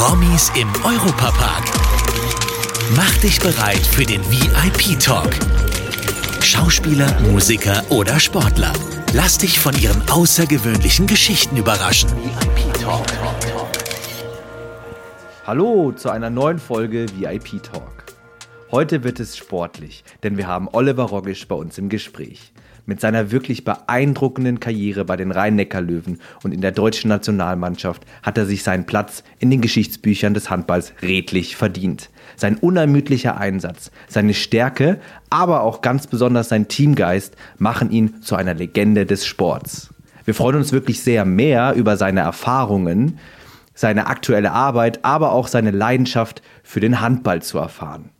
Promis im Europapark. Mach dich bereit für den VIP-Talk. Schauspieler, Musiker oder Sportler. Lass dich von ihren außergewöhnlichen Geschichten überraschen. VIP-Talk. Hallo zu einer neuen Folge VIP Talk. Heute wird es sportlich, denn wir haben Oliver Rogisch bei uns im Gespräch. Mit seiner wirklich beeindruckenden Karriere bei den Rhein-Neckar-Löwen und in der deutschen Nationalmannschaft hat er sich seinen Platz in den Geschichtsbüchern des Handballs redlich verdient. Sein unermüdlicher Einsatz, seine Stärke, aber auch ganz besonders sein Teamgeist machen ihn zu einer Legende des Sports. Wir freuen uns wirklich sehr mehr über seine Erfahrungen, seine aktuelle Arbeit, aber auch seine Leidenschaft für den Handball zu erfahren.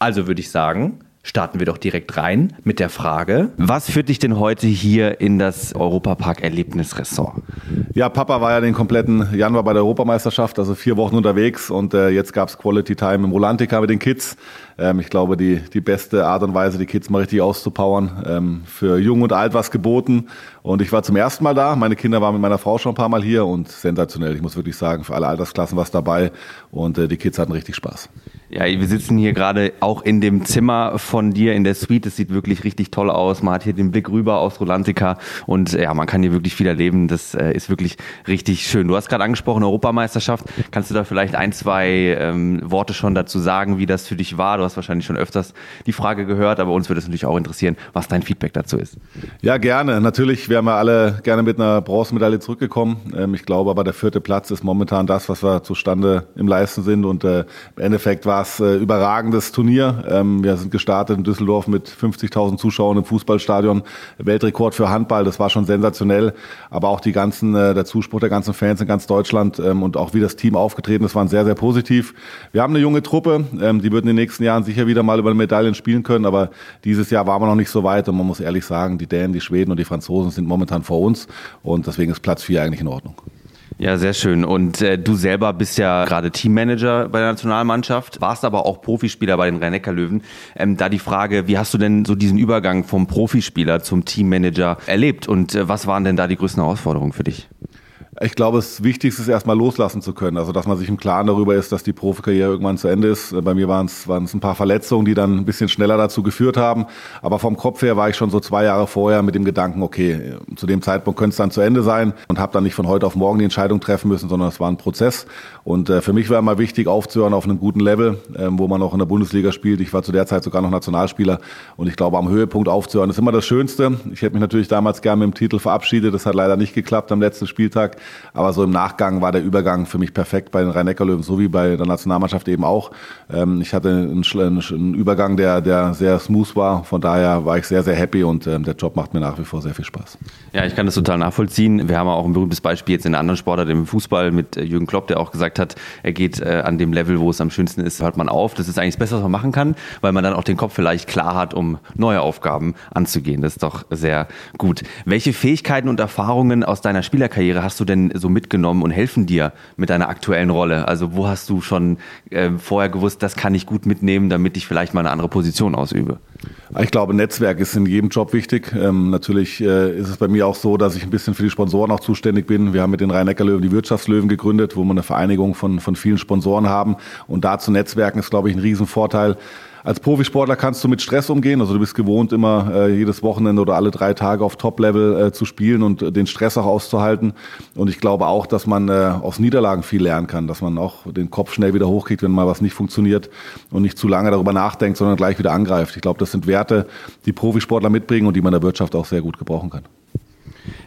Also würde ich sagen, starten wir doch direkt rein mit der Frage, was führt dich denn heute hier in das Europapark-Erlebnisressort? Ja, Papa war ja den kompletten Januar bei der Europameisterschaft, also vier Wochen unterwegs und äh, jetzt gab es Quality Time im Rolantica mit den Kids. Ähm, ich glaube, die, die beste Art und Weise, die Kids mal richtig auszupowern. Ähm, für Jung und Alt was geboten und ich war zum ersten Mal da. Meine Kinder waren mit meiner Frau schon ein paar Mal hier und sensationell. Ich muss wirklich sagen, für alle Altersklassen was dabei und äh, die Kids hatten richtig Spaß. Ja, wir sitzen hier gerade auch in dem Zimmer von dir in der Suite. Es sieht wirklich richtig toll aus. Man hat hier den Blick rüber aus Rolantica und ja, man kann hier wirklich viel erleben. Das äh, ist wirklich richtig schön. Du hast gerade angesprochen, Europameisterschaft. Kannst du da vielleicht ein, zwei ähm, Worte schon dazu sagen, wie das für dich war? Du hast wahrscheinlich schon öfters die Frage gehört, aber uns würde es natürlich auch interessieren, was dein Feedback dazu ist. Ja, gerne. Natürlich wären wir alle gerne mit einer Bronzemedaille zurückgekommen. Ähm, ich glaube aber, der vierte Platz ist momentan das, was wir zustande im Leisten sind und äh, im Endeffekt war es äh, überragendes Turnier. Ähm, wir sind gestartet in Düsseldorf mit 50.000 Zuschauern im Fußballstadion. Weltrekord für Handball, das war schon sensationell. Aber auch die ganzen, äh, der Zuspruch der ganzen Fans in ganz Deutschland ähm, und auch wie das Team aufgetreten ist, waren sehr, sehr positiv. Wir haben eine junge Truppe, ähm, die wird in den nächsten Jahren sicher wieder mal über Medaillen spielen können, aber dieses Jahr waren wir noch nicht so weit und man muss ehrlich sagen, die Dänen, die Schweden und die Franzosen sind momentan vor uns und deswegen ist Platz vier eigentlich in Ordnung. Ja, sehr schön. Und äh, du selber bist ja gerade Teammanager bei der Nationalmannschaft, warst aber auch Profispieler bei den rhein löwen Ähm, da die Frage, wie hast du denn so diesen Übergang vom Profispieler zum Teammanager erlebt und äh, was waren denn da die größten Herausforderungen für dich? Ich glaube, das Wichtigste ist erstmal loslassen zu können. Also, dass man sich im Klaren darüber ist, dass die Profikarriere irgendwann zu Ende ist. Bei mir waren es, waren es ein paar Verletzungen, die dann ein bisschen schneller dazu geführt haben. Aber vom Kopf her war ich schon so zwei Jahre vorher mit dem Gedanken, okay, zu dem Zeitpunkt könnte es dann zu Ende sein und habe dann nicht von heute auf morgen die Entscheidung treffen müssen, sondern es war ein Prozess. Und äh, für mich war immer wichtig, aufzuhören auf einem guten Level, äh, wo man auch in der Bundesliga spielt. Ich war zu der Zeit sogar noch Nationalspieler und ich glaube, am Höhepunkt aufzuhören ist immer das Schönste. Ich hätte mich natürlich damals gerne mit dem Titel verabschiedet. Das hat leider nicht geklappt am letzten Spieltag. Aber so im Nachgang war der Übergang für mich perfekt bei den Rhein-Neckar-Löwen, so wie bei der Nationalmannschaft eben auch. Ähm, ich hatte einen, einen, Übergang, der, der sehr smooth war. Von daher war ich sehr, sehr happy und ähm, der Job macht mir nach wie vor sehr viel Spaß. Ja, ich kann das total nachvollziehen. Wir haben auch ein berühmtes Beispiel jetzt in einer anderen Sportart, im Fußball, mit äh, Jürgen Klopp, der auch gesagt hat, er geht äh, an dem Level, wo es am schönsten ist, hört man auf. Das ist eigentlich das Beste, was man machen kann, weil man dann auch den Kopf vielleicht klar hat, um neue Aufgaben anzugehen. Das ist doch sehr gut. Welche Fähigkeiten und Erfahrungen aus deiner Spielerkarriere hast du denn so mitgenommen und helfen dir mit deiner aktuellen Rolle? Also wo hast du schon äh, vorher gewusst, das kann ich gut mitnehmen, damit ich vielleicht mal eine andere Position ausübe? Ich glaube, Netzwerk ist in jedem Job wichtig. Ähm, natürlich äh, ist es bei mir auch so, dass ich ein bisschen für die Sponsoren auch zuständig bin. Wir haben mit den Rhein-Neckar-Löwen die Wirtschaftslöwen gegründet, wo wir eine Vereinigung von, von vielen Sponsoren haben. Und da zu Netzwerken ist, glaube ich, ein Riesenvorteil. Als Profisportler kannst du mit Stress umgehen. Also du bist gewohnt, immer äh, jedes Wochenende oder alle drei Tage auf Top-Level äh, zu spielen und äh, den Stress auch auszuhalten. Und ich glaube auch, dass man äh, aus Niederlagen viel lernen kann, dass man auch den Kopf schnell wieder hochkriegt, wenn mal was nicht funktioniert und nicht zu lange darüber nachdenkt, sondern gleich wieder angreift. Ich glaube, das sind Werte, die Profisportler mitbringen und die man der Wirtschaft auch sehr gut gebrauchen kann.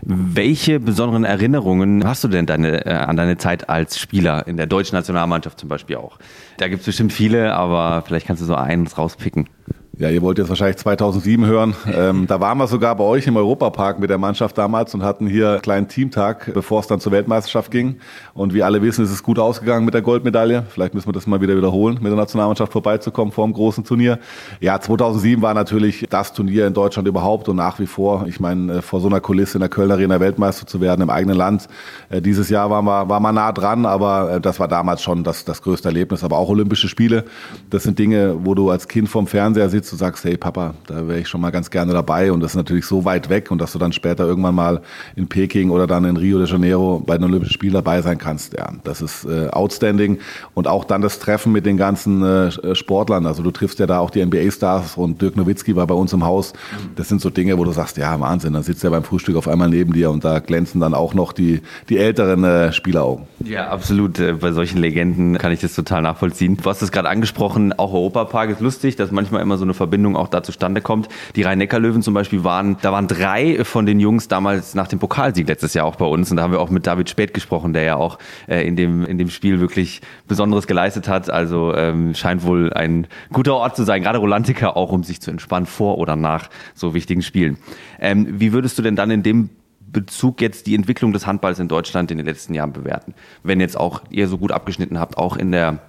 Welche besonderen Erinnerungen hast du denn deine, äh, an deine Zeit als Spieler in der deutschen Nationalmannschaft zum Beispiel auch? Da gibt es bestimmt viele, aber vielleicht kannst du so eins rauspicken. Ja, ihr wollt jetzt wahrscheinlich 2007 hören. Ähm, da waren wir sogar bei euch im Europapark mit der Mannschaft damals und hatten hier einen kleinen Teamtag, bevor es dann zur Weltmeisterschaft ging. Und wie alle wissen, ist es gut ausgegangen mit der Goldmedaille. Vielleicht müssen wir das mal wieder wiederholen, mit der Nationalmannschaft vorbeizukommen vor dem großen Turnier. Ja, 2007 war natürlich das Turnier in Deutschland überhaupt und nach wie vor. Ich meine, äh, vor so einer Kulisse in der Kölner Arena Weltmeister zu werden im eigenen Land. Äh, dieses Jahr war man, war man nah dran, aber äh, das war damals schon das, das größte Erlebnis. Aber auch Olympische Spiele, das sind Dinge, wo du als Kind vom Fernseher sitzt sitzt und sagst, hey Papa, da wäre ich schon mal ganz gerne dabei. Und das ist natürlich so weit weg. Und dass du dann später irgendwann mal in Peking oder dann in Rio de Janeiro bei den Olympischen Spielen dabei sein kannst, ja, das ist äh, outstanding. Und auch dann das Treffen mit den ganzen äh, Sportlern, also du triffst ja da auch die NBA-Stars und Dirk Nowitzki war bei uns im Haus, das sind so Dinge, wo du sagst, ja Wahnsinn, dann sitzt er beim Frühstück auf einmal neben dir und da glänzen dann auch noch die, die älteren äh, Spieleraugen. Ja, absolut, äh, bei solchen Legenden kann ich das total nachvollziehen. Du hast es gerade angesprochen, auch Europapark ist lustig, dass manchmal immer so eine Verbindung auch da zustande kommt. Die Rhein-Neckar-Löwen zum Beispiel waren, da waren drei von den Jungs damals nach dem Pokalsieg letztes Jahr auch bei uns und da haben wir auch mit David Spät gesprochen, der ja auch äh, in, dem, in dem Spiel wirklich Besonderes geleistet hat. Also ähm, scheint wohl ein guter Ort zu sein, gerade Rolantica auch, um sich zu entspannen vor oder nach so wichtigen Spielen. Ähm, wie würdest du denn dann in dem Bezug jetzt die Entwicklung des Handballs in Deutschland in den letzten Jahren bewerten? Wenn jetzt auch ihr so gut abgeschnitten habt, auch in der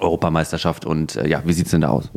Europameisterschaft und äh, ja, wie sieht's denn da aus?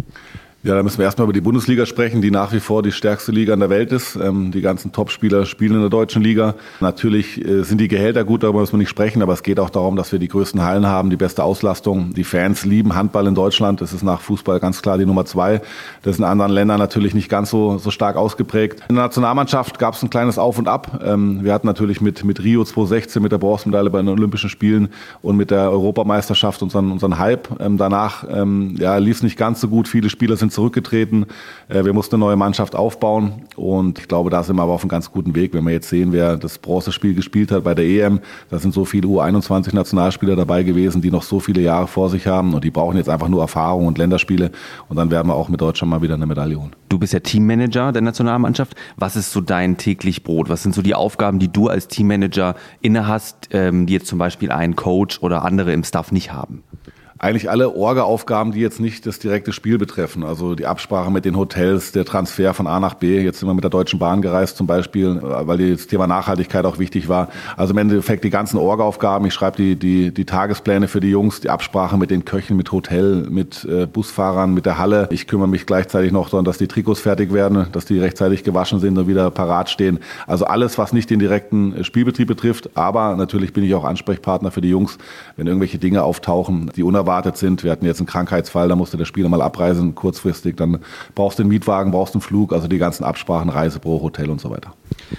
Ja, da müssen wir erstmal über die Bundesliga sprechen, die nach wie vor die stärkste Liga in der Welt ist. Ähm, die ganzen Topspieler spielen in der deutschen Liga. Natürlich äh, sind die Gehälter gut, darüber müssen wir nicht sprechen, aber es geht auch darum, dass wir die größten Hallen haben, die beste Auslastung. Die Fans lieben Handball in Deutschland. Das ist nach Fußball ganz klar die Nummer zwei. Das ist in anderen Ländern natürlich nicht ganz so, so stark ausgeprägt. In der Nationalmannschaft gab es ein kleines Auf und Ab. Ähm, wir hatten natürlich mit, mit Rio 2016, mit der Bronzemedaille bei den Olympischen Spielen und mit der Europameisterschaft unseren, unseren Hype. Ähm, danach ja, lief es nicht ganz so gut. Viele Spieler sind zurückgetreten. Äh, wir mussten eine neue Mannschaft aufbauen und ich glaube, da sind wir aber auf einem ganz guten Weg. Wenn wir jetzt sehen, wer das Bronzespiel gespielt hat bei der EM, da sind so viele U21-Nationalspieler dabei gewesen, die noch so viele Jahre vor sich haben und die brauchen jetzt einfach nur Erfahrung und Länderspiele und dann werden wir auch mit Deutschland mal wieder eine Medaille holen. Du bist ja Teammanager der Nationalmannschaft. Was ist so dein täglich Brot? Was sind so die Aufgaben, die du als Teammanager innehast, ähm, die jetzt zum Beispiel ein Coach oder andere im Staff nicht haben? Eigentlich alle Orga-Aufgaben, die jetzt nicht das direkte Spiel betreffen. Also die Absprache mit den Hotels, der Transfer von A nach B. Jetzt sind wir mit der Deutschen Bahn gereist zum Beispiel, weil das Thema Nachhaltigkeit auch wichtig war. Also im Endeffekt die ganzen Orga-Aufgaben. Ich schreibe die, die, die Tagespläne für die Jungs, die Absprache mit den Köchen, mit Hotel, mit äh, Busfahrern, mit der Halle. Ich kümmere mich gleichzeitig noch darum, dass die Trikots fertig werden, dass die rechtzeitig gewaschen sind und wieder parat stehen. Also alles, was nicht den direkten Spielbetrieb betrifft. Aber natürlich bin ich auch Ansprechpartner für die Jungs, wenn irgendwelche Dinge auftauchen, die unerwartet unerwartet sind. Wir hatten jetzt einen Krankheitsfall, da musste der Spieler mal abreisen, kurzfristig. Dann brauchst du einen Mietwagen, brauchst einen Flug, also die ganzen Absprachen, Reisebüro, Hotel und so weiter.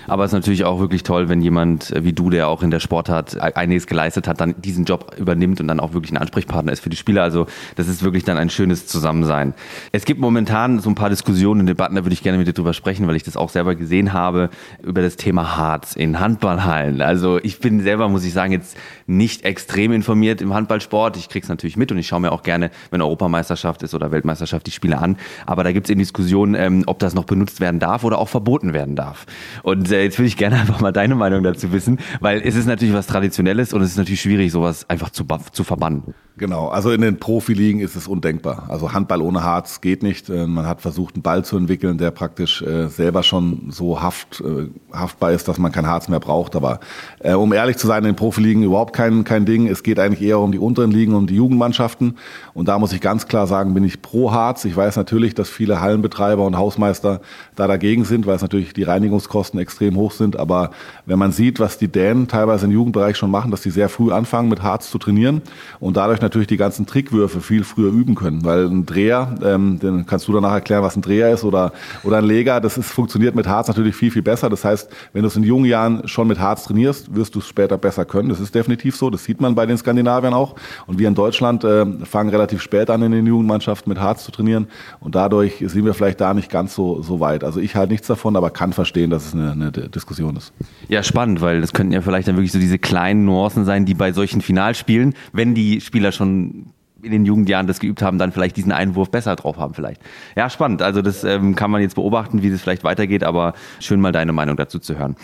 Aber es ist natürlich auch wirklich toll, wenn jemand wie du, der auch in der Sportart einiges geleistet hat, dann diesen Job übernimmt und dann auch wirklich ein Ansprechpartner ist für die Spieler. Also das ist wirklich dann ein schönes Zusammensein. Es gibt momentan so ein paar Diskussionen und Debatten, da würde ich gerne mit dir drüber sprechen, weil ich das auch selber gesehen habe, über das Thema Harz in Handballhallen. Also ich bin selber, muss ich sagen, jetzt nicht extrem informiert im Handballsport. Ich kriege es natürlich mit und ich schaue mir auch gerne, wenn Europameisterschaft ist oder Weltmeisterschaft, die Spiele an. Aber da gibt es eben Diskussionen, ähm, ob das noch benutzt werden darf oder auch verboten werden darf. Und äh, jetzt würde ich gerne einfach mal deine Meinung dazu wissen, weil es ist natürlich was Traditionelles und es ist natürlich schwierig, sowas einfach zu, zu verbannen. Genau, also in den Profiligen ist es undenkbar. Also Handball ohne Harz geht nicht. Äh, man hat versucht, einen Ball zu entwickeln, der praktisch äh, selber schon so haft, äh, haftbar ist, dass man kein Harz mehr braucht. Aber um ehrlich zu sein, in den Profiligen überhaupt kein, kein Ding. Es geht eigentlich eher um die unteren Ligen, um die Jugendmannschaften. Und da muss ich ganz klar sagen, bin ich pro Harz. Ich weiß natürlich, dass viele Hallenbetreiber und Hausmeister da dagegen sind, weil es natürlich die Reinigungskosten extrem hoch sind. Aber wenn man sieht, was die Dänen teilweise im Jugendbereich schon machen, dass sie sehr früh anfangen, mit Harz zu trainieren und dadurch natürlich die ganzen Trickwürfe viel früher üben können. Weil ein Dreher, ähm, den kannst du danach erklären, was ein Dreher ist oder, oder ein Leger, das ist, funktioniert mit Harz natürlich viel, viel besser. Das heißt, wenn du es in jungen Jahren schon mit Harz trainierst, wirst du es später besser können. Das ist definitiv so. Das sieht man bei den Skandinaviern auch. Und wir in Deutschland äh, fangen relativ spät an, in den Jugendmannschaften mit Harz zu trainieren. Und dadurch sind wir vielleicht da nicht ganz so, so weit. Also ich halte nichts davon, aber kann verstehen, dass es eine, eine Diskussion ist. Ja, spannend, weil das könnten ja vielleicht dann wirklich so diese kleinen Nuancen sein, die bei solchen Finalspielen, wenn die Spieler schon in den Jugendjahren das geübt haben, dann vielleicht diesen Einwurf besser drauf haben vielleicht. Ja, spannend. Also das ähm, kann man jetzt beobachten, wie das vielleicht weitergeht, aber schön mal deine Meinung dazu zu hören.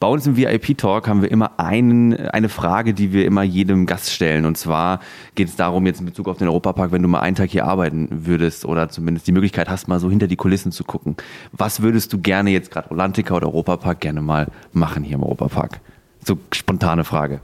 Bei uns im VIP-Talk haben wir immer einen, eine Frage, die wir immer jedem Gast stellen. Und zwar geht es darum, jetzt in Bezug auf den Europapark, wenn du mal einen Tag hier arbeiten würdest oder zumindest die Möglichkeit hast, mal so hinter die Kulissen zu gucken. Was würdest du gerne jetzt gerade Rolantica oder Europapark gerne mal machen hier im Europapark? So spontane Frage.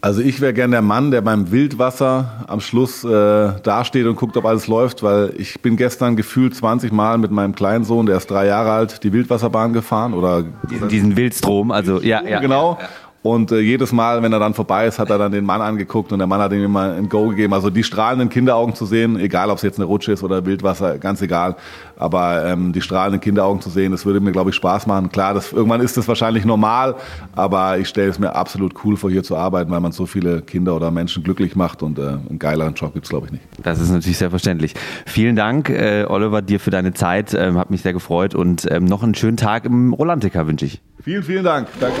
Also ich wäre gern der Mann, der beim Wildwasser am Schluss äh, dasteht und guckt, ob alles läuft, weil ich bin gestern gefühlt 20 Mal mit meinem kleinen Sohn, der ist drei Jahre alt, die Wildwasserbahn gefahren oder diesen, diesen Wildstrom, also ja, ja, genau. Ja, ja. Und äh, jedes Mal, wenn er dann vorbei ist, hat er dann den Mann angeguckt und der Mann hat ihm immer ein Go gegeben. Also die strahlenden Kinderaugen zu sehen, egal ob es jetzt eine Rutsche ist oder Wildwasser, ganz egal. Aber ähm, die strahlenden Kinderaugen zu sehen, das würde mir, glaube ich, Spaß machen. Klar, das, irgendwann ist das wahrscheinlich normal, aber ich stelle es mir absolut cool vor, hier zu arbeiten, weil man so viele Kinder oder Menschen glücklich macht und äh, einen geileren Job gibt es, glaube ich, nicht. Das ist natürlich selbstverständlich. Vielen Dank, äh, Oliver, dir für deine Zeit. Ähm, hat mich sehr gefreut und ähm, noch einen schönen Tag im Rolantica wünsche ich. Vielen, vielen Dank. Danke